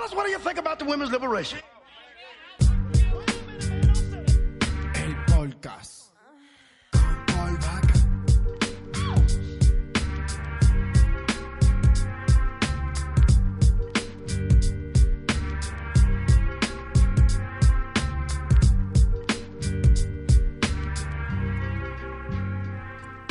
Tell us what do you think about the women's liberation? El podcast.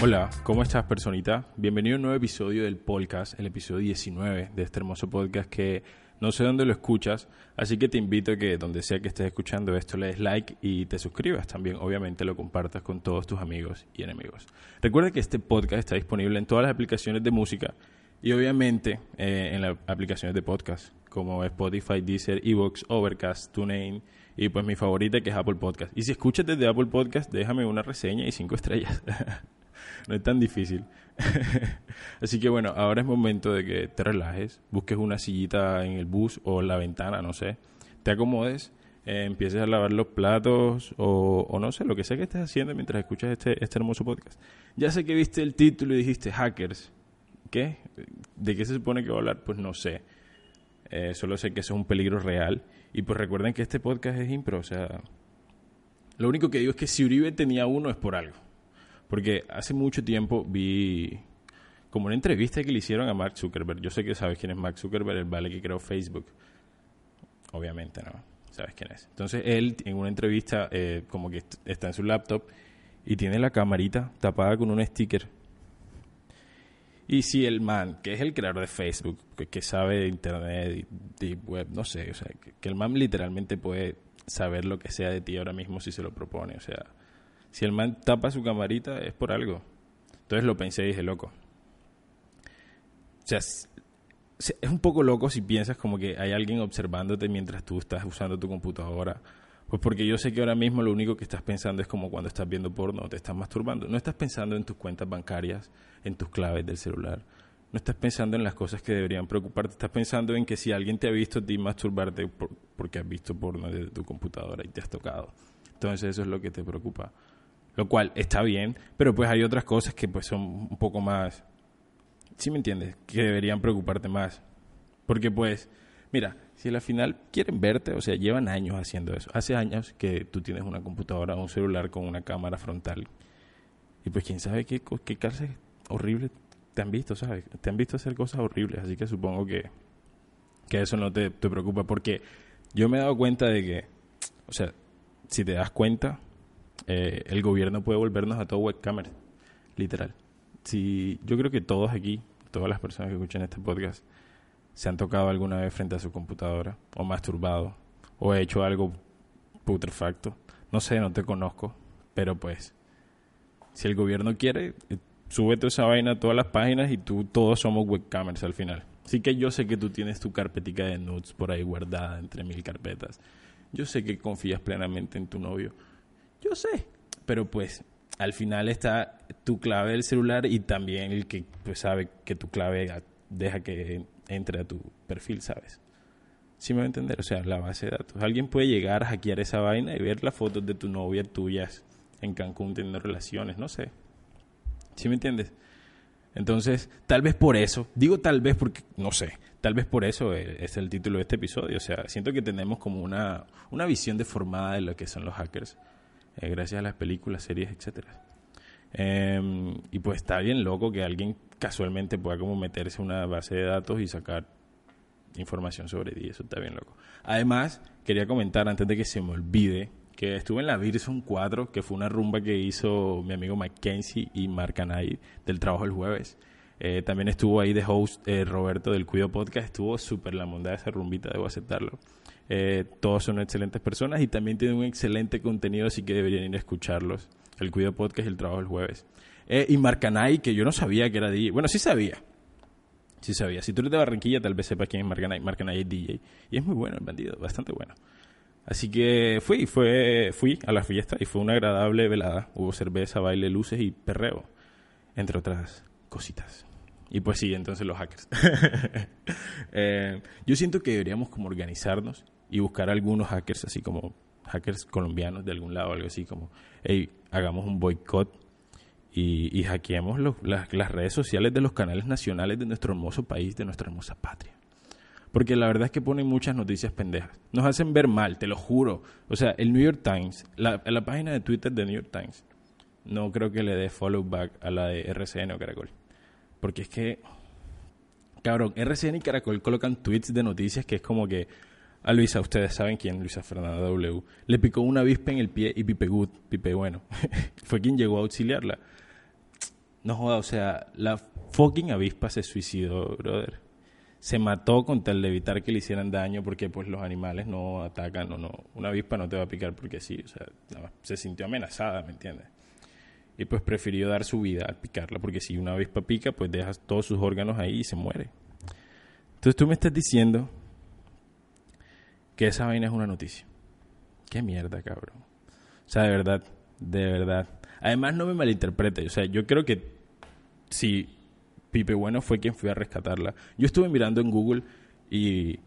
Hola, ¿cómo estás, personita? Bienvenido a un nuevo episodio del podcast, el episodio 19 de este hermoso podcast que no sé dónde lo escuchas, así que te invito a que donde sea que estés escuchando esto le des like y te suscribas también, obviamente lo compartas con todos tus amigos y enemigos. Recuerda que este podcast está disponible en todas las aplicaciones de música y obviamente eh, en las aplicaciones de podcast como Spotify, Deezer, Evox, Overcast, TuneIn y pues mi favorita que es Apple Podcast. Y si escuchas desde Apple Podcast, déjame una reseña y cinco estrellas. no es tan difícil. Así que bueno, ahora es momento de que te relajes, busques una sillita en el bus o en la ventana, no sé, te acomodes, eh, empieces a lavar los platos o, no sé, lo que sea que estés haciendo mientras escuchas este, este hermoso podcast. Ya sé que viste el título y dijiste hackers. ¿Qué? ¿De qué se supone que va a hablar? Pues no sé. Eh, solo sé que eso es un peligro real. Y pues recuerden que este podcast es impro, o sea... Lo único que digo es que si Uribe tenía uno es por algo. Porque hace mucho tiempo vi como una entrevista que le hicieron a Mark Zuckerberg. Yo sé que sabes quién es Mark Zuckerberg, el vale que creó Facebook. Obviamente, ¿no? Sabes quién es. Entonces él en una entrevista eh, como que está en su laptop y tiene la camarita tapada con un sticker. Y si el man, que es el creador de Facebook, que, sabe de internet y, web, no sé, o sea, que el man literalmente puede saber lo que sea de ti ahora mismo si se lo propone, o sea, si el man tapa su camarita es por algo. Entonces lo pensé y dije, loco. O sea, es, un poco loco si piensas como que hay alguien observándote mientras tú estás usando tu computadora. Pues porque yo sé que ahora mismo lo único que estás pensando es como cuando estás viendo porno te estás masturbando. No estás pensando en tus cuentas bancarias, en tus claves del celular. No estás pensando en las cosas que deberían preocuparte. Estás pensando en que si alguien te ha visto a ti masturbarte por, porque has visto porno desde tu computadora y te has tocado. Entonces eso es lo que te preocupa lo cual está bien, pero pues hay otras cosas que pues son un poco más, ¿sí me entiendes? Que deberían preocuparte más. Porque pues, mira, si al final quieren verte, o sea, llevan años haciendo eso. Hace años que tú tienes una computadora un celular con una cámara frontal. Y pues quién sabe qué, qué cárcel horrible te han visto, ¿sabes? Te han visto hacer cosas horribles, así que supongo que, que eso no te, te preocupa. Porque yo me he dado cuenta de que, o sea, si te das cuenta, eh, el gobierno puede volvernos a todo webcamer, literal. Si, yo creo que todos aquí, todas las personas que escuchan este podcast, se han tocado alguna vez frente a su computadora, o masturbado, o hecho algo putrefacto. No sé, no te conozco, pero pues, si el gobierno quiere, eh, súbete esa vaina a todas las páginas y tú, todos somos webcamers al final. Así que yo sé que tú tienes tu carpetica de nudes por ahí guardada entre mil carpetas. Yo sé que confías plenamente en tu novio. Yo sé, pero pues al final está tu clave del celular y también el que pues sabe que tu clave deja que entre a tu perfil, ¿sabes? Sí me va a entender, o sea, la base de datos. Alguien puede llegar a hackear esa vaina y ver las fotos de tu novia tuyas en Cancún teniendo relaciones, no sé. ¿Sí me entiendes? Entonces, tal vez por eso, digo tal vez porque, no sé, tal vez por eso es el título de este episodio. O sea, siento que tenemos como una, una visión deformada de lo que son los hackers eh, gracias a las películas, series, etcétera. Eh, y pues está bien loco que alguien casualmente pueda como meterse en una base de datos y sacar información sobre ti, eso está bien loco. Además, quería comentar antes de que se me olvide que estuve en la Virson 4, que fue una rumba que hizo mi amigo Mackenzie y Mark Anay del trabajo el jueves. Eh, también estuvo ahí de host eh, Roberto del Cuido Podcast, estuvo súper la monda esa rumbita, debo aceptarlo. Eh, todos son excelentes personas y también tienen un excelente contenido, así que deberían ir a escucharlos. El Cuido Podcast y el trabajo el jueves. Eh, y Marcanay, que yo no sabía que era DJ. Bueno, sí sabía. Sí sabía. Si tú eres de Barranquilla, tal vez sepas quién es Marcanay. Marcanay es DJ. Y es muy bueno el bandido, bastante bueno. Así que fui, fue, fui a la fiesta y fue una agradable velada. Hubo cerveza, baile, luces y perreo, entre otras cositas. Y pues sí, entonces los hackers. eh, yo siento que deberíamos como organizarnos y buscar algunos hackers, así como hackers colombianos de algún lado, algo así como, hey, hagamos un boicot y, y hackeemos los, las, redes sociales de los canales nacionales de nuestro hermoso país, de nuestra hermosa patria. Porque la verdad es que ponen muchas noticias pendejas. Nos hacen ver mal, te lo juro. O sea, el New York Times, la, la página de Twitter de New York Times, no creo que le dé follow back a la de RCN o Caracol. Porque es que, cabrón, RCN y Caracol colocan tweets de noticias que es como que a Luisa, ustedes saben quién, Luisa Fernanda W, le picó una avispa en el pie y Pipe Good, Pipe Bueno, fue quien llegó a auxiliarla. No joda, o sea, la fucking avispa se suicidó, brother. Se mató con tal de evitar que le hicieran daño porque pues los animales no atacan o no. Una avispa no te va a picar porque sí, o sea, se sintió amenazada, ¿me entiendes? Y pues prefirió dar su vida al picarla porque si una avispa pica, pues dejas todos sus órganos ahí y se muere. Entonces tú me estás diciendo que esa vaina es una noticia. Qué mierda, cabrón. O sea, de verdad, de verdad. Además, no me malinterprete. O sea, yo creo que si Pipe Bueno fue quien fue a rescatarla. Yo estuve mirando en Google y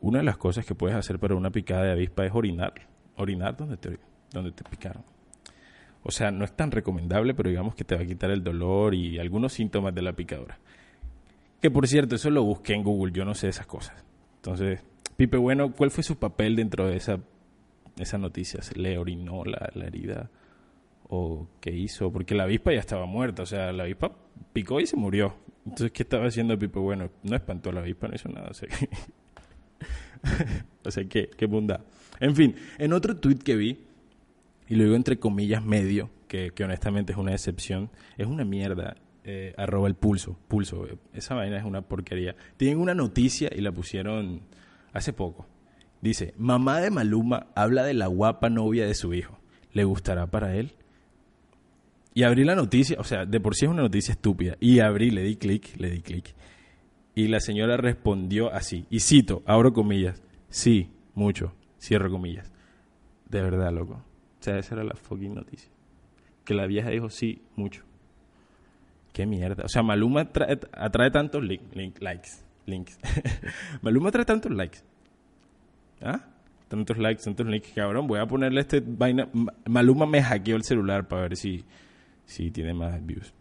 una de las cosas que puedes hacer para una picada de avispa es orinar. Orinar donde te, donde te picaron. O sea, no es tan recomendable, pero digamos que te va a quitar el dolor y algunos síntomas de la picadura. Que por cierto, eso lo busqué en Google, yo no sé esas cosas. Entonces, Pipe Bueno, ¿cuál fue su papel dentro de esa, esa noticia? ¿Le orinó la, la herida? ¿O qué hizo? Porque la avispa ya estaba muerta, o sea, la avispa picó y se murió. Entonces, ¿qué estaba haciendo Pipe Bueno? No espantó a la avispa, no hizo nada. O sea, o sea ¿qué, qué bondad. En fin, en otro tweet que vi, y lo digo entre comillas medio, que, que honestamente es una excepción, es una mierda. Eh, arroba el pulso, pulso, esa vaina es una porquería. Tienen una noticia y la pusieron hace poco. Dice, mamá de Maluma habla de la guapa novia de su hijo. ¿Le gustará para él? Y abrí la noticia, o sea, de por sí es una noticia estúpida. Y abrí, le di clic, le di clic. Y la señora respondió así, y cito, abro comillas, sí, mucho, cierro comillas. De verdad, loco. O sea, esa era la fucking noticia. Que la vieja dijo sí, mucho. Qué mierda. O sea, Maluma atrae, atrae tantos likes links. Maluma trae tantos likes. ¿Ah? Tantos likes, tantos links, cabrón. Voy a ponerle este vaina. Maluma me hackeó el celular para ver si, si tiene más views.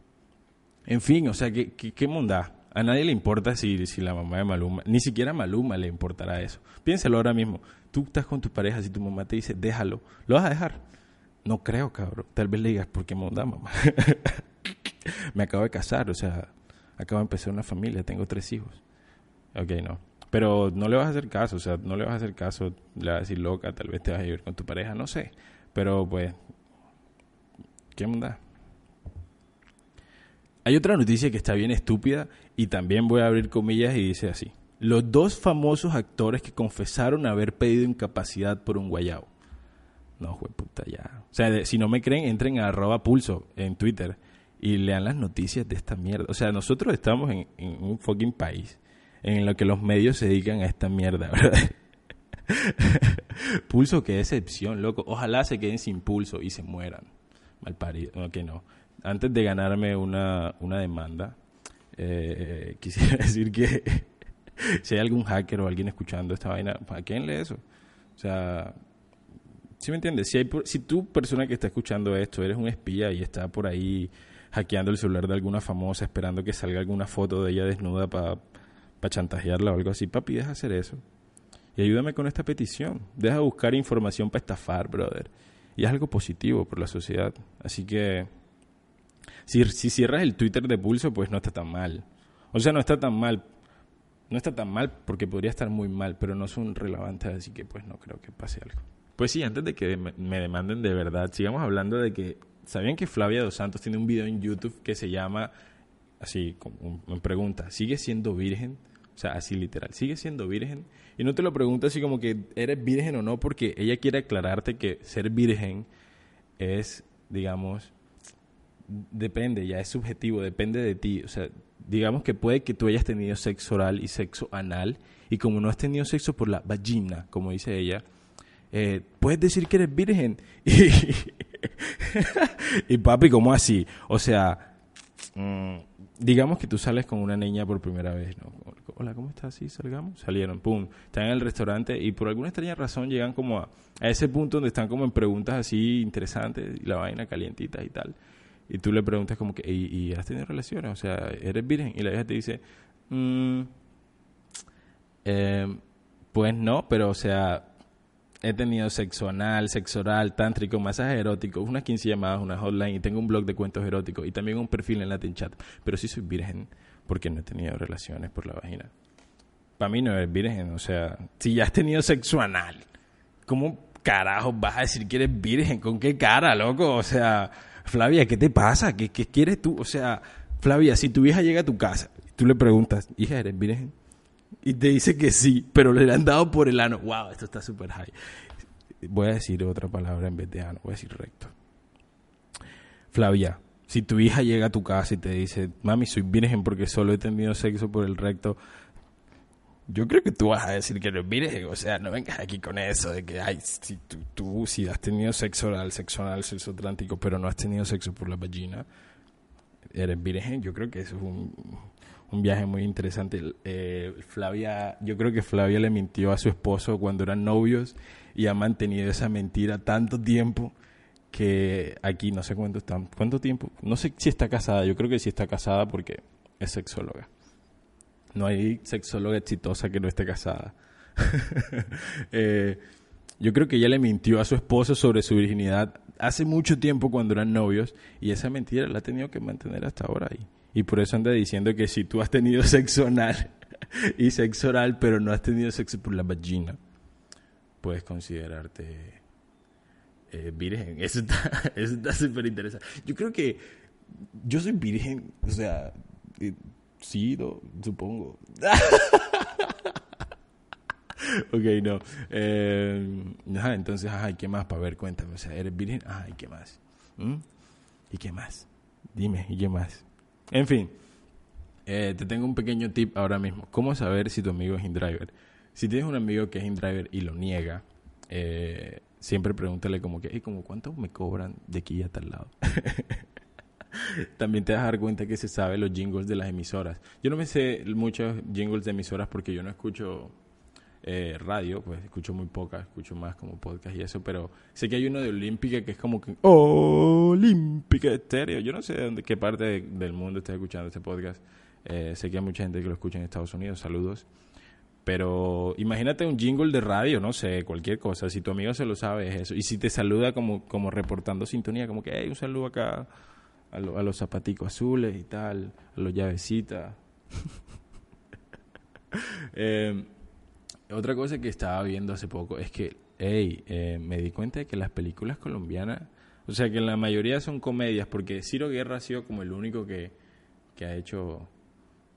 En fin, o sea, ¿qué, qué, qué A nadie le importa si, si la mamá de Maluma, ni siquiera a Maluma le importará eso. Piénsalo ahora mismo. Tú estás con tu pareja, si tu mamá te dice, déjalo, ¿lo vas a dejar? No creo, cabrón. Tal vez le digas, ¿por qué monda, mamá? Me acabo de casar, o sea, acabo de empezar una familia, tengo tres hijos. Ok, no. Pero no le vas a hacer caso, o sea, no le vas a hacer caso, le vas a decir loca, tal vez te vas a vivir con tu pareja, no sé. Pero pues, ¿qué onda? Hay otra noticia que está bien estúpida y también voy a abrir comillas y dice así. Los dos famosos actores que confesaron haber pedido incapacidad por un guayabo. No, puta, ya. O sea, si no me creen, entren a arroba pulso en Twitter y lean las noticias de esta mierda. O sea, nosotros estamos en, en un fucking país en lo que los medios se dedican a esta mierda, ¿verdad? pulso, qué decepción, loco. Ojalá se queden sin pulso y se mueran. Mal parido. No. Antes de ganarme una, una demanda, eh, quisiera decir que si hay algún hacker o alguien escuchando esta vaina, ¿para quién lee eso? O sea, ¿sí me entiendes? Si, hay, si tú, persona que está escuchando esto, eres un espía y está por ahí hackeando el celular de alguna famosa, esperando que salga alguna foto de ella desnuda para para chantajearla o algo así. Papi, deja hacer eso. Y ayúdame con esta petición. Deja buscar información para estafar, brother. Y es algo positivo por la sociedad. Así que, si, si cierras el Twitter de Pulso, pues no está tan mal. O sea, no está tan mal. No está tan mal porque podría estar muy mal, pero no son relevantes, así que pues no creo que pase algo. Pues sí, antes de que me demanden de verdad, sigamos hablando de que, ¿sabían que Flavia Dos Santos tiene un video en YouTube que se llama así como me pregunta, ¿sigue siendo virgen? O sea, así literal, ¿sigue siendo virgen? Y no te lo pregunta así como que eres virgen o no, porque ella quiere aclararte que ser virgen es, digamos, depende, ya es subjetivo, depende de ti. O sea, digamos que puede que tú hayas tenido sexo oral y sexo anal, y como no has tenido sexo por la vagina, como dice ella, eh, puedes decir que eres virgen. Y, papi, ¿cómo así? O sea, mm, digamos que tú sales con una niña por primera vez, ¿no? Hola, ¿cómo estás? Sí, salgamos. Salieron, pum. Están en el restaurante y por alguna extraña razón llegan como a, ese punto donde están como en preguntas así interesantes y la vaina calientita y tal. Y tú le preguntas como que, ¿y, has tenido relaciones? O sea, ¿eres virgen? Y la vieja te dice, mm, Eh, pues no, pero o sea, he tenido sexo anal, sexo oral, tántrico, masaje erótico, unas 15 llamadas, una hotline y tengo un blog de cuentos eróticos y también un perfil en Latin Chat. Pero sí soy virgen porque no he tenido relaciones por la vagina. Para mí no eres virgen, o sea, si ya has tenido sexo anal, ¿cómo carajo vas a decir que eres virgen? ¿Con qué cara, loco? O sea, Flavia, ¿qué te pasa? ¿Qué, qué quieres tú? O sea, Flavia, si tu hija llega a tu casa, tú le preguntas, hija, ¿eres virgen? Y te dice que sí, pero le han dado por el ano. Wow, esto está súper high. Voy a decir otra palabra en vez de ano, voy a decir recto. Flavia, si tu hija llega a tu casa y te dice, mami, soy virgen porque solo he tenido sexo por el recto, yo creo que tú vas a decir que eres virgen. O sea, no vengas aquí con eso de que, ay, si tú, tú si has tenido sexo oral, sexo anal, sexo atlántico, pero no has tenido sexo por la vagina, eres virgen. Yo creo que eso es un, un viaje muy interesante. Eh, Flavia, yo creo que Flavia le mintió a su esposo cuando eran novios y ha mantenido esa mentira tanto tiempo que aquí no sé cuánto están, cuánto tiempo, no sé si está casada, yo creo que sí está casada porque es sexóloga. No hay sexóloga exitosa que no esté casada. eh, yo creo que ella le mintió a su esposo sobre su virginidad hace mucho tiempo cuando eran novios y esa mentira la ha tenido que mantener hasta ahora. Y, y por eso anda diciendo que si tú has tenido sexo anal y sexo oral pero no has tenido sexo por la vagina, puedes considerarte eh, virgen. Eso está súper interesante. Yo creo que yo soy virgen, o sea, eh, sí, no, supongo. ok, no. Eh, entonces, ¿y qué más para ver? Cuéntame. O sea, ¿eres virgen? Ajá, ¿y qué más? ¿Mm? ¿Y qué más? Dime, ¿y qué más? En fin, te tengo un pequeño tip ahora mismo. ¿Cómo saber si tu amigo es InDriver? Si tienes un amigo que es InDriver y lo niega, eh, siempre pregúntale como que, hey, como cuánto me cobran de aquí a tal lado. También te vas a dar cuenta que se sabe los jingles de las emisoras. Yo no me sé muchos jingles de emisoras porque yo no escucho eh, radio, pues escucho muy poca, escucho más como podcast y eso, pero sé que hay uno de Olímpica que es como que Olímpica Estéreo. Yo no sé de dónde, qué parte de- del mundo está escuchando este podcast. Eh, sé que hay mucha gente que lo escucha en Estados Unidos. Saludos. Pero imagínate un jingle de radio, no sé, cualquier cosa. Si tu amigo se lo sabe, es eso. Y si te saluda como, como reportando sintonía, como que, hey, un saludo acá a, lo- a los zapaticos azules y tal, a los llavecitas. Eh, otra cosa que estaba viendo hace poco es que, hey, eh, me di cuenta de que las películas colombianas, o sea, que la mayoría son comedias, porque Ciro Guerra ha sido como el único que, que ha hecho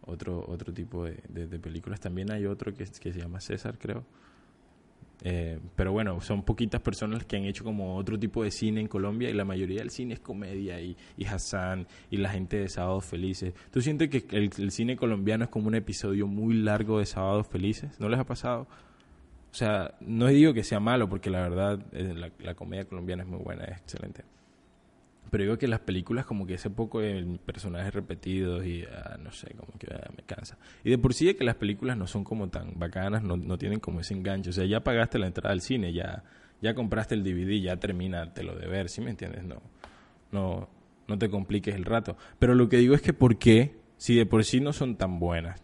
otro otro tipo de, películas. También hay otro que, se llama César, creo. Eh, pero bueno, son poquitas personas que han hecho como otro tipo de cine en Colombia y la mayoría del cine es comedia y, y Hassan y la gente de Sábados Felices. ¿Tú sientes que el, cine colombiano es como un episodio muy largo de Sábados Felices? ¿No les ha pasado? O sea, no digo que sea malo porque la verdad eh, la comedia colombiana es muy buena, es excelente. Pero digo que las películas como que ese poco de personajes repetidos y ah, no sé, como que ah, me cansa. Y de por sí es que las películas no son como tan bacanas, no, no tienen como ese enganche. O sea, ya pagaste la entrada al cine, ya, ya compraste el DVD, ya terminártelo de ver, ¿sí me entiendes? No, no, no te compliques el rato. Pero lo que digo es que ¿por qué? Si de por sí no son tan buenas.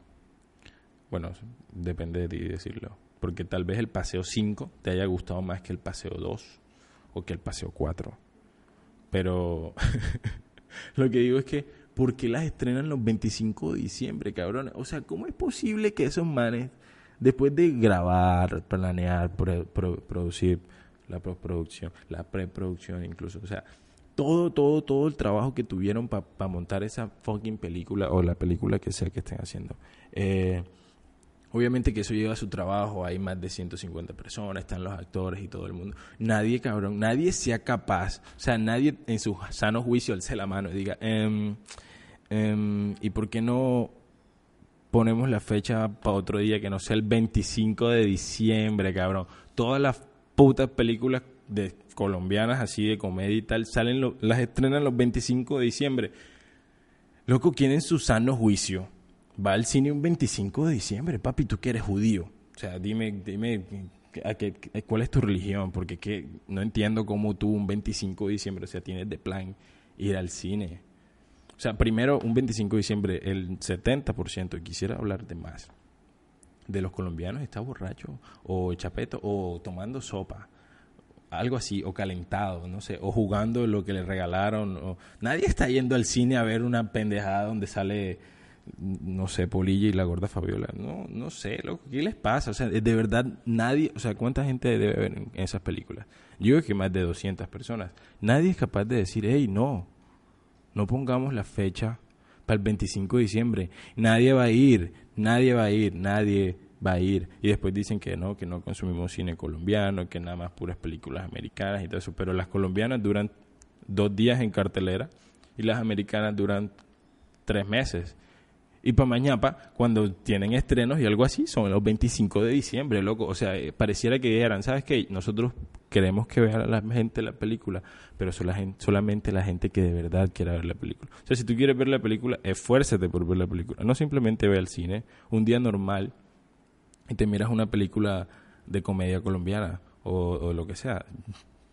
Bueno, depende de ti decirlo. Porque tal vez el paseo 5 te haya gustado más que el paseo 2 o que el paseo 4. Pero lo que digo es que, ¿por qué las estrenan los 25 de diciembre, cabrón? O sea, ¿cómo es posible que esos manes, después de grabar, planear, pro- pro- producir, la postproducción, la preproducción incluso, o sea, todo, todo, todo el trabajo que tuvieron para montar esa fucking película o la película que sea que estén haciendo, eh, Obviamente que eso lleva a su trabajo, hay más de 150 personas, están los actores y todo el mundo. Nadie, cabrón, nadie sea capaz, o sea, nadie en su sano juicio alce la mano y diga, em, em, ¿y por qué no ponemos la fecha para otro día que no sea el 25 de diciembre, cabrón? Todas las putas películas de colombianas así de comedia y tal salen las estrenan los 25 de diciembre. Loco, ¿quién en su sano juicio va al cine un 25 de diciembre? Papi, tú que eres judío. O sea, dime, dime a qué- cuál es tu religión, porque que no entiendo cómo tú un 25 de diciembre, o sea, tienes de plan ir al cine. O sea, primero, un 25 de diciembre, el 70%, y quisiera hablar de más, de los colombianos está borracho, o chapeto, o tomando sopa algo así, o calentado, no sé, o jugando lo que le regalaron. O... Nadie está yendo al cine a ver una pendejada donde sale, no sé, Polilla y la gorda Fabiola. No, no sé, loco, ¿qué les pasa? O sea, de verdad, nadie, o sea, ¿cuánta gente debe ver en esas películas? Yo creo que más de 200 personas. Nadie es capaz de decir, hey, no, no pongamos la fecha para el 25 de diciembre. Nadie va a ir, nadie va a ir, nadie va a ir. Y después dicen que no, que no consumimos cine colombiano, que nada más puras películas americanas y todo eso. Pero las colombianas duran dos días en cartelera y las americanas duran tres meses. Y para mañana, cuando tienen estrenos y algo así, son los 25 de diciembre, loco. O sea, eh, pareciera que dijeran, ¿sabes qué? Nosotros queremos que vea la gente la película, pero solamente la gente que de verdad quiera ver la película. O sea, si tú quieres ver la película, esfuérzate por ver la película. No simplemente ve al cine. Un día normal y te miras una película de comedia colombiana o, lo que sea,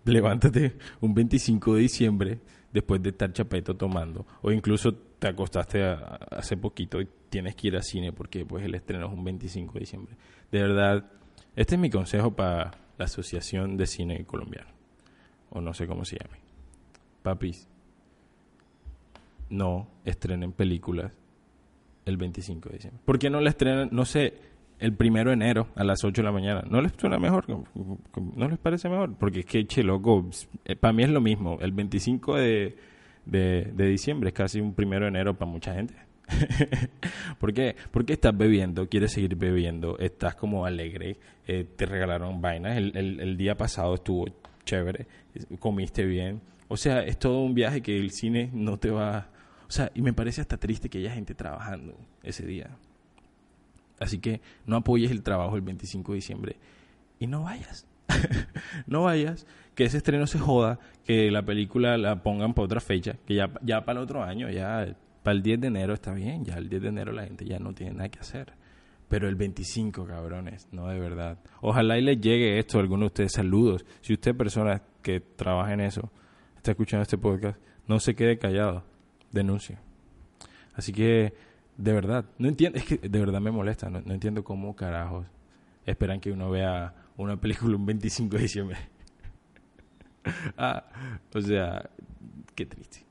levántate un 25 de diciembre después de estar chapeto tomando o incluso te acostaste hace poquito y tienes que ir al cine porque pues el estreno es un 25 de diciembre. De verdad, este es mi consejo para la Asociación de Cine Colombiano o no sé cómo se llame. Papis, no estrenen películas el 25 de diciembre. ¿Por qué no la estrenan? No sé, el primero de enero a las 8 de la mañana. ¿No les suena mejor? ¿No les parece mejor? Porque es que, che, loco, eh, para mí es lo mismo. El 25 de, de, diciembre es casi un primero de enero para mucha gente. ¿Por qué? Porque estás bebiendo, quieres seguir bebiendo, estás como alegre, eh, te regalaron vainas, el, el, el, día pasado estuvo chévere, comiste bien. O sea, es todo un viaje que el cine no te va... O sea, y me parece hasta triste que haya gente trabajando ese día. Así que no apoyes el trabajo el 25 de diciembre y no vayas. no vayas, que ese estreno se joda, que la película la pongan para otra fecha, que ya, ya para el otro año, ya para el 10 de enero está bien, ya el 10 de enero la gente ya no tiene nada que hacer. Pero el 25, cabrones, no de verdad. Ojalá y les llegue esto a alguno de ustedes. Saludos. Si usted, persona que trabaja en eso, está escuchando este podcast, no se quede callado. Denuncie. Así que de verdad, no entiendo, es que de verdad me molesta, no, entiendo cómo carajos esperan que uno vea una película un 25 de diciembre. ah, o sea, qué triste,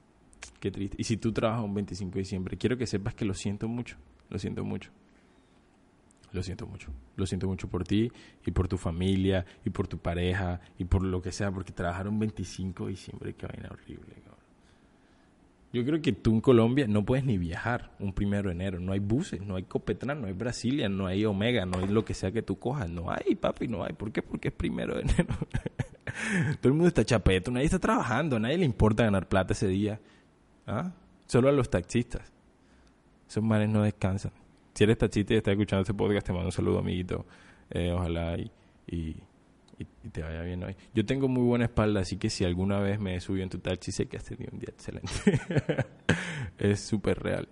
qué triste. Y si tú trabajas un 25 de diciembre, quiero que sepas que lo siento mucho, lo siento mucho. Lo siento mucho. Lo siento mucho por ti y por tu familia y por tu pareja y por lo que sea, porque trabajar un 25 de diciembre, qué vaina horrible. Yo creo que tú en Colombia no puedes ni viajar un primero de enero. No hay buses, no hay Copetran, no hay Brasilia, no hay Omega, no hay lo que sea que tú cojas. No hay, papi, no hay. ¿Por qué? Porque es primero de enero. Todo el mundo está chapeto, nadie está trabajando, a nadie le importa ganar plata ese día. ¿Ah? Solo a los taxistas. Esos manes no descansan. Si eres taxista y estás escuchando este podcast, te mando un saludo, amiguito. Eh, ojalá y y, te vaya bien hoy. Yo tengo muy buena espalda, así que si alguna vez me subido en tu taxi, sé que has tenido un día excelente. es súper real.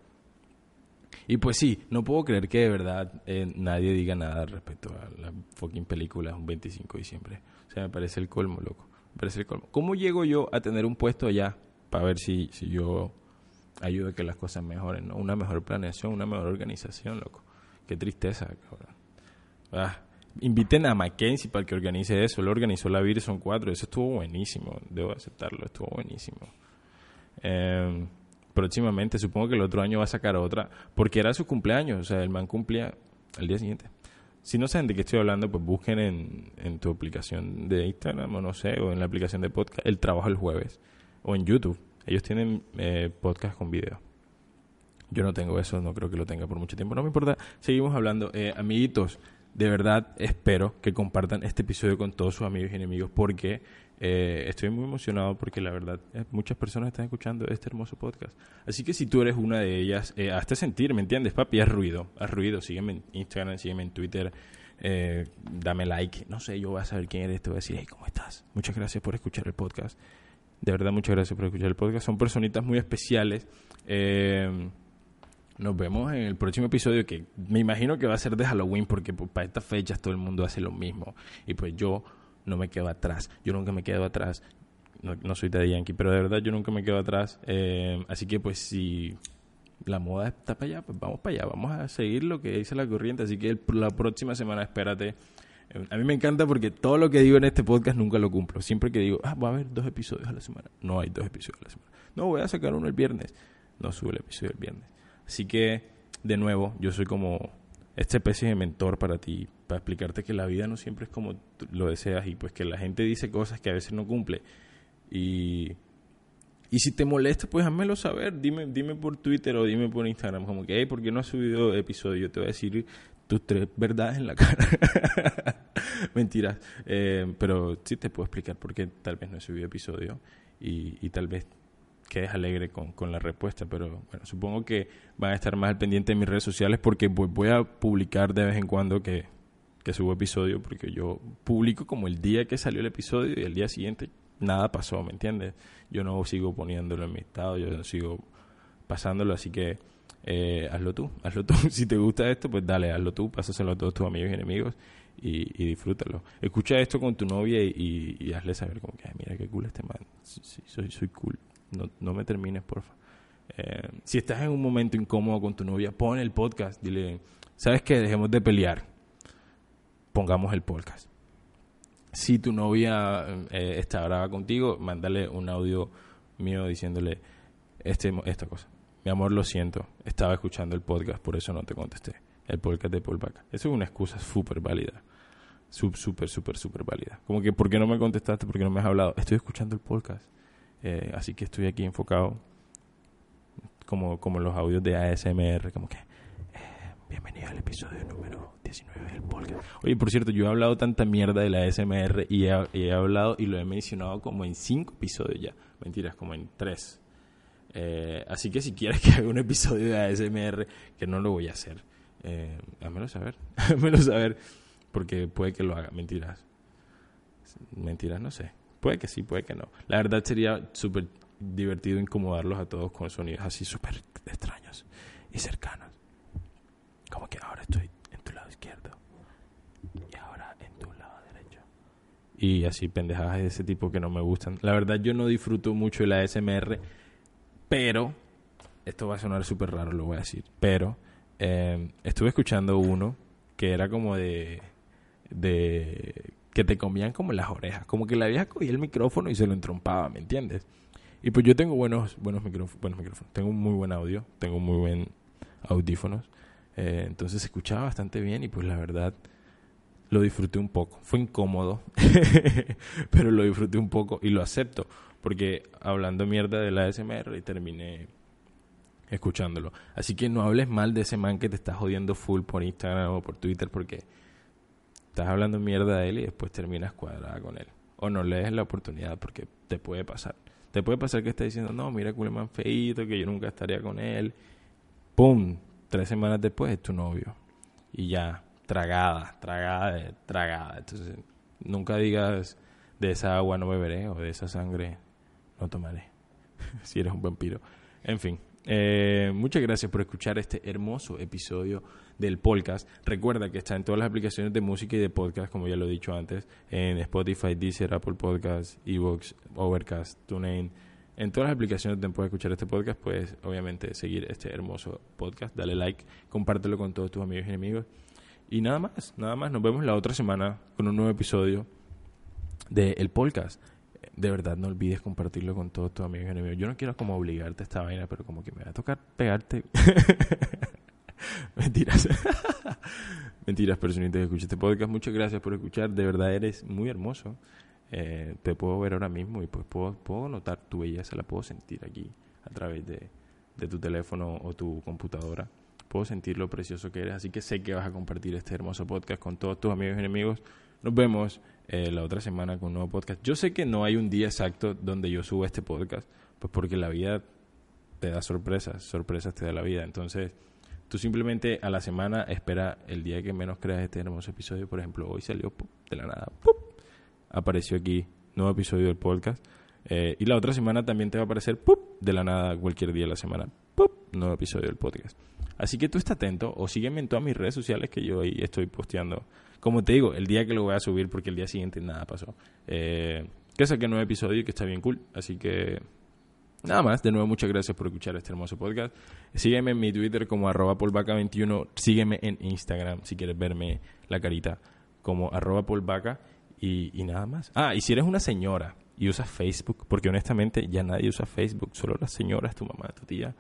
Y pues sí, no puedo creer que de verdad eh, nadie diga nada respecto a la fucking película un 25 de diciembre. O sea, me parece el colmo, loco. Me parece el colmo. ¿Cómo llego yo a tener un puesto allá para ver si, si yo ayudo a que las cosas mejoren? ¿no? Una mejor planeación, una mejor organización, loco. Qué tristeza, cabrón. Ah, inviten a Mackenzie para que organice eso. Él organizó la Virson 4. Eso estuvo buenísimo. Debo aceptarlo. Estuvo buenísimo. Em, próximamente, supongo que el otro año va a sacar otra. Porque era su cumpleaños. O sea, el man cumplía al día siguiente. Si no saben de qué estoy hablando, pues busquen en, en tu aplicación de Instagram o no sé, o en la aplicación de podcast, el trabajo el jueves. O en YouTube. Ellos tienen eh, podcast con video. Yo no tengo eso, no creo que lo tenga por mucho tiempo. No me importa. Seguimos hablando. Eh, amiguitos, de verdad espero que compartan este episodio con todos sus amigos y enemigos porque eh, estoy muy emocionado porque la verdad eh, muchas personas están escuchando este hermoso podcast. Así que si tú eres una de ellas, eh, hazte sentir, ¿me entiendes, papi? Haz ruido, haz ruido. Sígueme en Instagram, sígueme en Twitter, eh, dame like. No sé, yo voy a saber quién eres, te voy a decir, hey, ¿cómo estás? Muchas gracias por escuchar el podcast. De verdad, muchas gracias por escuchar el podcast. Son personitas muy especiales. Eh, nos vemos en el próximo episodio que me imagino que va a ser de Halloween porque pues, para estas fechas todo el mundo hace lo mismo. Y pues yo no me quedo atrás. Yo nunca me quedo atrás. No, soy de Yankee, pero de verdad yo nunca me quedo atrás. Eh, así que pues si la moda está para allá, pues vamos para allá, vamos a seguir lo que dice la corriente. Así que la próxima semana espérate. Eh, a mí me encanta porque todo lo que digo en este podcast nunca lo cumplo. Siempre que digo, ah, va a haber dos episodios a la semana. No hay dos episodios a la semana. No, voy a sacar uno el viernes. No sube el episodio el viernes. Así que, de nuevo, yo soy como esta especie de mentor para ti, para explicarte que la vida no siempre es como lo deseas y pues que la gente dice cosas que a veces no cumple. Y y si te molesta, pues házmelo saber. Dime, dime por Twitter o dime por Instagram. Como que, hey, ¿por qué no has subido episodio? Te voy a decir tus tres verdades en la cara. Mentiras. Eh, pero sí te puedo explicar por qué tal vez no he subido episodio. Y, y tal vez quedes alegre con, con, la respuesta. Pero bueno, supongo que van a estar más al pendiente de mis redes sociales porque voy a publicar de vez en cuando que, que subo episodio. Porque yo publico como el día que salió el episodio y el día siguiente nada pasó, ¿me entiendes? Yo no sigo poniéndolo en mi estado, yo sigo pasándolo, así que eh, hazlo tú, hazlo tú. si te gusta esto, pues dale, hazlo tú, pásaselo a todos tus amigos y enemigos y, disfrútalo. Escucha esto con tu novia y, hazle saber como que, mira qué cool este man, sí, soy, soy cool, no, no me termines, porfa. Eh, si estás en un momento incómodo con tu novia, pon el podcast, dile, ¿sabes qué? Dejemos de pelear, pongamos el podcast si tu novia eh, está brava contigo, mándale un audio mío diciéndole este, esta cosa. Mi amor, lo siento, estaba escuchando el podcast, por eso no te contesté. El podcast de Paul Baca. Eso es una excusa súper válida. Súper, súper, súper válida. Como que, ¿por qué no me contestaste? ¿Por qué no me has hablado? Estoy escuchando el podcast. Eh, así que estoy aquí enfocado. Como, como los audios de ASMR. Como que, eh, bienvenido al episodio número 19 del podcast. Oye, por cierto, yo he hablado tanta mierda de la ASMR y he, hablado y lo he mencionado como en 5 episodios ya. Mentiras, como en 3. Eh, así que si quieres que haga un episodio de ASMR, que no lo voy a hacer, eh, házmelo saber. házmelo saber, porque puede que lo haga. Mentiras. Mentiras, no sé. Puede que sí, puede que no. La verdad sería súper divertido incomodarlos a todos con sonidos así súper extraños y cercanos. Como que ahora estoy izquierdo y ahora en tu lado derecho. Y así pendejadas de ese tipo que no me gustan. La verdad yo no disfruto mucho de la SMR, pero esto va a sonar súper raro, lo voy a decir, pero eh, estuve escuchando uno que era como de de que te comían como las orejas, como que la vieja cogía el micrófono y se lo entrompaba, ¿me entiendes? Y pues yo tengo buenos buenos micrófonos, buenos micrófonos, tengo muy buen audio, tengo muy buen audífonos eh, entonces se escuchaba bastante bien y pues la verdad lo disfruté un poco. Fue incómodo, pero lo disfruté un poco y lo acepto, porque hablando mierda de la ASMR y terminé escuchándolo. Así que no hables mal de ese man que te está jodiendo full por Instagram o por Twitter porque estás hablando mierda de él y después terminas cuadrada con él. O no le des la oportunidad porque te puede pasar. Te puede pasar que esté diciendo, no, mira, man feito, que yo nunca estaría con él. ¡Pum! tres semanas después es tu novio. Y ya, tragada, tragada, tragada. Entonces, nunca digas de esa agua no beberé o de esa sangre no tomaré. si eres un vampiro. En fin, eh, muchas gracias por escuchar este hermoso episodio del podcast. Recuerda que está en todas las aplicaciones de música y de podcast, como ya lo he dicho antes, en Spotify, Deezer, Apple Podcasts, Evox, Overcast, TuneIn en todas las aplicaciones donde puedes escuchar este podcast, puedes obviamente seguir este hermoso podcast, dale like, compártelo con todos tus amigos y enemigos. Y nada más, nada más, nos vemos la otra semana con un nuevo episodio del el podcast. De verdad, no olvides compartirlo con todos tus amigos y enemigos. Yo no quiero como obligarte a esta vaina, pero como que me va a tocar pegarte. Mentiras. Mentiras, personitas que escuchan este podcast. Muchas gracias por escuchar. De verdad, eres muy hermoso. Eh, te puedo ver ahora mismo y pues puedo, puedo notar tu belleza, la puedo sentir aquí a través de, de tu teléfono o tu computadora. Puedo sentir lo precioso que eres, así que sé que vas a compartir este hermoso podcast con todos tus amigos y enemigos. Nos vemos eh, la otra semana con un nuevo podcast. Yo sé que no hay un día exacto donde yo suba este podcast, pues porque la vida te da sorpresas, sorpresas te da la vida. Entonces, tú simplemente a la semana espera el día que menos creas este hermoso episodio. Por ejemplo, hoy salió de la nada apareció aquí, nuevo episodio del podcast. Eh, y la otra semana también te va a aparecer, ¡pup! de la nada, cualquier día de la semana, ¡pup! nuevo episodio del podcast. Así que tú estás atento o sígueme en todas mis redes sociales que yo ahí estoy posteando. Como te digo, el día que lo voy a subir, porque el día siguiente nada pasó. Eh, que saqué nuevo episodio que está bien cool. Así que Nada más, de nuevo muchas gracias por escuchar este hermoso podcast. Sígueme en mi Twitter como arroba polvaca21. Sígueme en Instagram si quieres verme la carita como arroba polvaca y, y nada más. Ah, y si eres una señora y usas Facebook, porque honestamente ya nadie usa Facebook, solo las señoras, tu mamá, tu tía.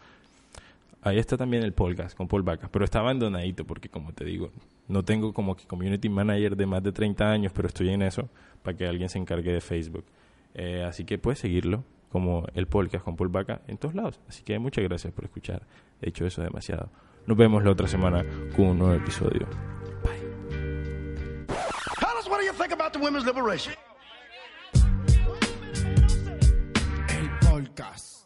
Ahí está también el podcast con Paul Vaca, pero está abandonadito porque como te digo, no tengo como que community manager de más de 30 años, pero estoy en eso para que alguien se encargue de Facebook. Eh, así que puedes seguirlo como el podcast con Paul Vaca en todos lados. Así que muchas gracias por escuchar. He hecho eso demasiado. Nos vemos la otra semana con un nuevo episodio. El podcast.